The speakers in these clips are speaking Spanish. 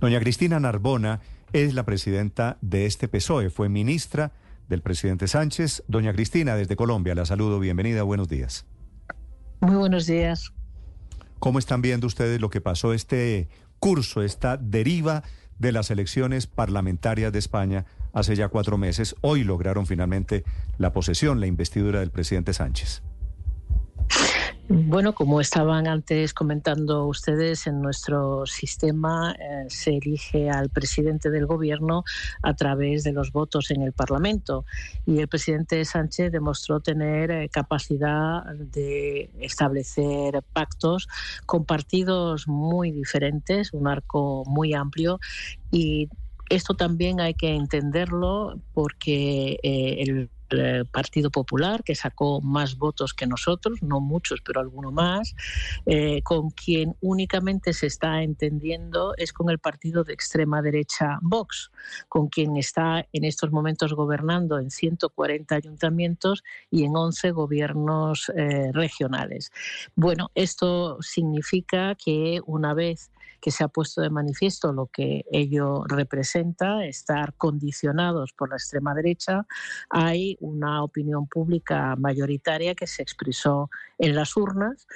Doña Cristina Narbona es la presidenta de este PSOE, fue ministra del presidente Sánchez. Doña Cristina, desde Colombia, la saludo, bienvenida, buenos días. Muy buenos días. ¿Cómo están viendo ustedes lo que pasó este curso, esta deriva de las elecciones parlamentarias de España hace ya cuatro meses? Hoy lograron finalmente la posesión, la investidura del presidente Sánchez. Bueno, como estaban antes comentando ustedes, en nuestro sistema eh, se elige al presidente del gobierno a través de los votos en el Parlamento. Y el presidente Sánchez demostró tener eh, capacidad de establecer pactos con partidos muy diferentes, un arco muy amplio. Y esto también hay que entenderlo porque eh, el eh, Partido Popular, que sacó más votos que nosotros, no muchos, pero alguno más, eh, con quien únicamente se está entendiendo es con el partido de extrema derecha Vox, con quien está en estos momentos gobernando en 140 ayuntamientos y en 11 gobiernos regionales. Bueno, esto significa que una vez que se ha puesto de manifiesto lo que ello representa, estar condicionados por la extrema derecha, hay una opinión pública mayoritaria que se expresó en las urnas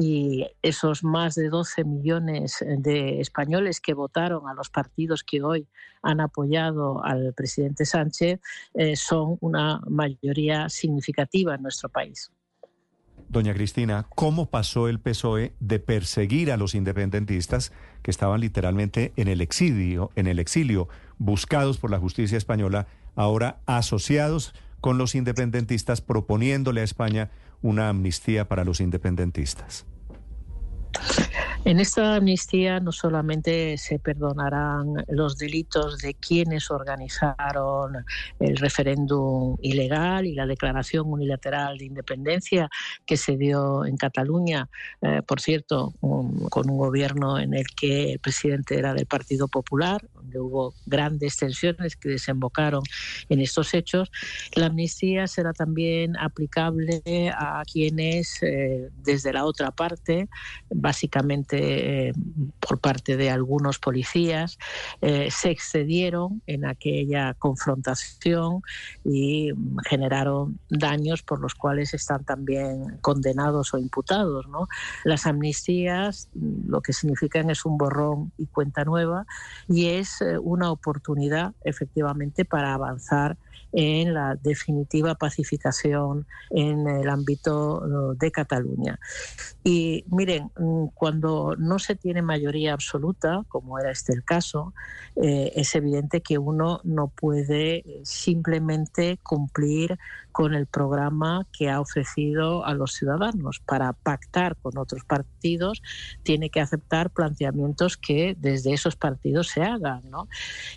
y esos más de 12 millones de españoles que votaron a los partidos que hoy han apoyado al presidente Sánchez eh, son una mayoría significativa en nuestro país. Doña Cristina, ¿cómo pasó el PSOE de perseguir a los independentistas que estaban literalmente en el exilio, en el exilio, buscados por la justicia española, ahora asociados con los independentistas, proponiéndole a España una amnistía para los independentistas? En esta amnistía no solamente se perdonarán los delitos de quienes organizaron el referéndum ilegal y la declaración unilateral de independencia que se dio en Cataluña, eh, por cierto, con un gobierno en el que el presidente era del Partido Popular, hubo grandes tensiones que desembocaron en estos hechos. La amnistía será también aplicable a quienes eh, desde la otra parte, básicamente eh, por parte de algunos policías, eh, se excedieron en aquella confrontación y generaron daños por los cuales están también condenados o imputados. Las amnistías lo que significan es un borrón y cuenta nueva y es eh, una oportunidad efectivamente para avanzar en la definitiva pacificación en el ámbito de Cataluña. Y miren, mm, cuando no se tiene mayoría absoluta, como era este el caso, eh, es evidente que uno no puede eh, simplemente cumplir con el programa que ha ofrecido a los ciudadanos. Para pactar con otros partidos tiene que aceptar planteamientos que desde esos partidos se hagan.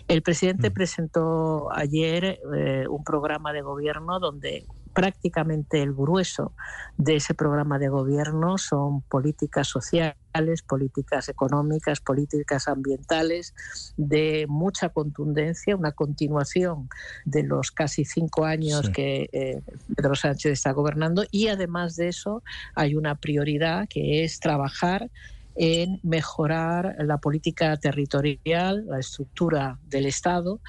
El presidente mm. presentó ayer eh, un programa de gobierno donde prácticamente el grueso de ese programa de gobierno son políticas sociales, políticas económicas, políticas ambientales de mucha contundencia, una continuación de los casi cinco años que eh, Pedro Sánchez está gobernando y además de eso hay una prioridad que es trabajar en mejorar la política territorial, la estructura del Estado.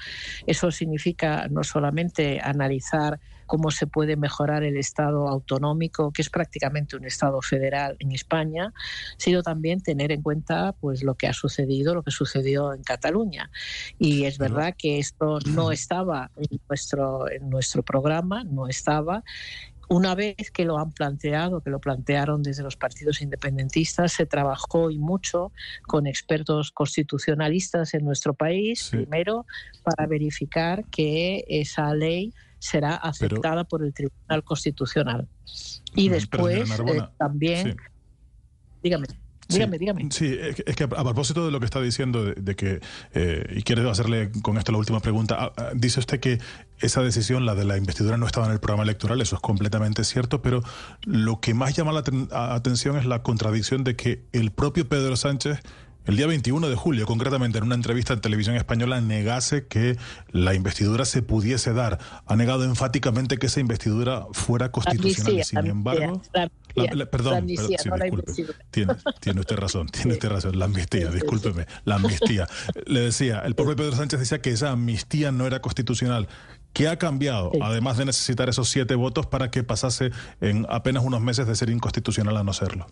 Eso significa no solamente analizar cómo se puede mejorar el Estado autonómico, que es prácticamente un Estado federal en España, sino también tener en cuenta pues lo que ha sucedido, lo que sucedió en Cataluña. Y es verdad que esto no estaba en nuestro, en nuestro programa, no estaba, una vez que lo han planteado, que lo plantearon desde los partidos independentistas, se trabajó y mucho con expertos constitucionalistas en nuestro país, primero para verificar que esa ley será aceptada por el Tribunal Constitucional. Y después eh, también, dígame. Dígame, dígame. Sí, es que a propósito de lo que está diciendo, de, que, eh, y quiero hacerle con esto la última pregunta, ah, ah, dice usted que esa decisión, la de la investidura, no estaba en el programa electoral, eso es completamente cierto, pero lo que más llama la atención es la contradicción de que el propio Pedro Sánchez el día 21 de julio, concretamente en una entrevista en televisión española, negase que la investidura se pudiese dar. Ha negado enfáticamente que esa investidura fuera constitucional. Sin embargo, perdón, tiene, usted razón, tiene usted razón, la amnistía, discúlpeme, la amnistía. Le decía, el propio Pedro Sánchez decía que esa amnistía no era constitucional. ¿Qué ha cambiado, además de necesitar esos siete votos para que pasase en apenas unos meses de ser inconstitucional a no serlo?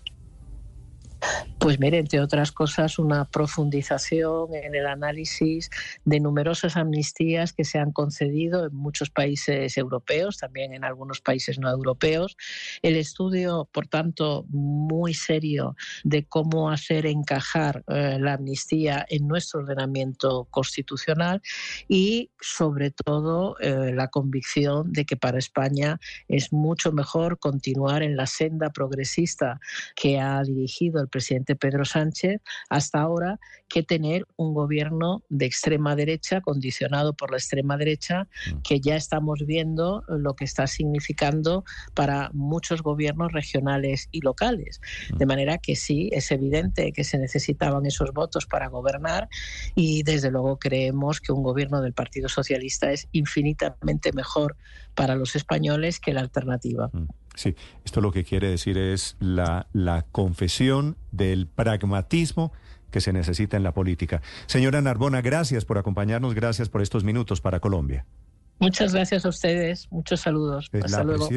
Pues mire, entre otras cosas, una profundización en el análisis de numerosas amnistías que se han concedido en muchos países europeos, también en algunos países no europeos. El estudio, por tanto, muy serio de cómo hacer encajar eh, la amnistía en nuestro ordenamiento constitucional y, sobre todo, eh, la convicción de que para España es mucho mejor continuar en la senda progresista que ha dirigido el presidente Pedro Sánchez hasta ahora que tener un gobierno de extrema derecha, condicionado por la extrema derecha, mm. que ya estamos viendo lo que está significando para muchos gobiernos regionales y locales. Mm. De manera que sí, es evidente que se necesitaban esos votos para gobernar y desde luego creemos que un gobierno del Partido Socialista es infinitamente mejor para los españoles que la alternativa. Sí, esto lo que quiere decir es la, la confesión del pragmatismo que se necesita en la política. Señora Narbona, gracias por acompañarnos, gracias por estos minutos para Colombia. Muchas gracias a ustedes, muchos saludos. Hasta luego.